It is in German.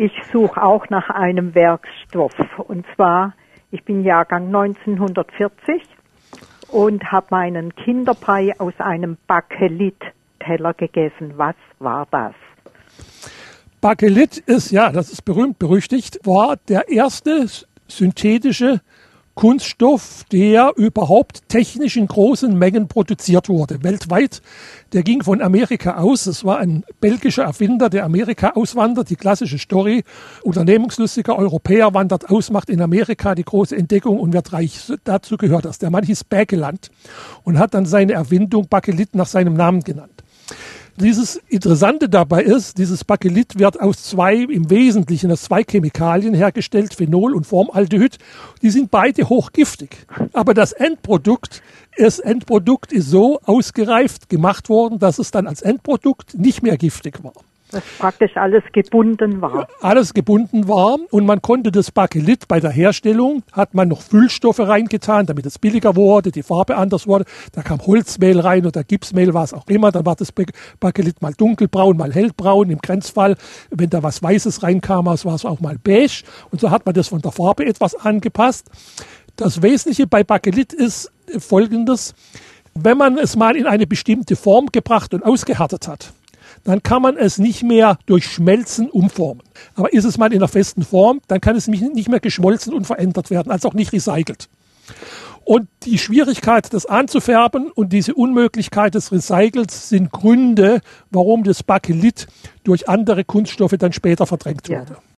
Ich suche auch nach einem Werkstoff. Und zwar, ich bin Jahrgang 1940 und habe meinen Kinderbrei aus einem Bakelit-Teller gegessen. Was war das? Bakelit ist, ja, das ist berühmt berüchtigt, war der erste synthetische Kunststoff, der überhaupt technisch in großen Mengen produziert wurde, weltweit. Der ging von Amerika aus. Es war ein belgischer Erfinder, der Amerika auswandert. Die klassische Story. Unternehmungslustiger Europäer wandert aus, macht in Amerika die große Entdeckung und wird reich. Dazu gehört das. Der Mann hieß Bakeland und hat dann seine Erfindung Bakelit nach seinem Namen genannt. Dieses Interessante dabei ist, dieses Bakelit wird aus zwei, im Wesentlichen aus zwei Chemikalien hergestellt, Phenol und Formaldehyd. Die sind beide hochgiftig. Aber das Endprodukt, das Endprodukt ist so ausgereift gemacht worden, dass es dann als Endprodukt nicht mehr giftig war. Was praktisch alles gebunden war. Alles gebunden war und man konnte das Bakelit bei der Herstellung, hat man noch Füllstoffe reingetan, damit es billiger wurde, die Farbe anders wurde. Da kam Holzmehl rein oder Gipsmehl, was auch immer. Dann war das Bakelit mal dunkelbraun, mal hellbraun. Im Grenzfall, wenn da was Weißes reinkam, war es auch mal beige. Und so hat man das von der Farbe etwas angepasst. Das Wesentliche bei Bakelit ist folgendes. Wenn man es mal in eine bestimmte Form gebracht und ausgehärtet hat, dann kann man es nicht mehr durch Schmelzen umformen. Aber ist es mal in einer festen Form, dann kann es nicht mehr geschmolzen und verändert werden, als auch nicht recycelt. Und die Schwierigkeit, das anzufärben und diese Unmöglichkeit des Recycels sind Gründe, warum das Bakelit durch andere Kunststoffe dann später verdrängt ja. wurde.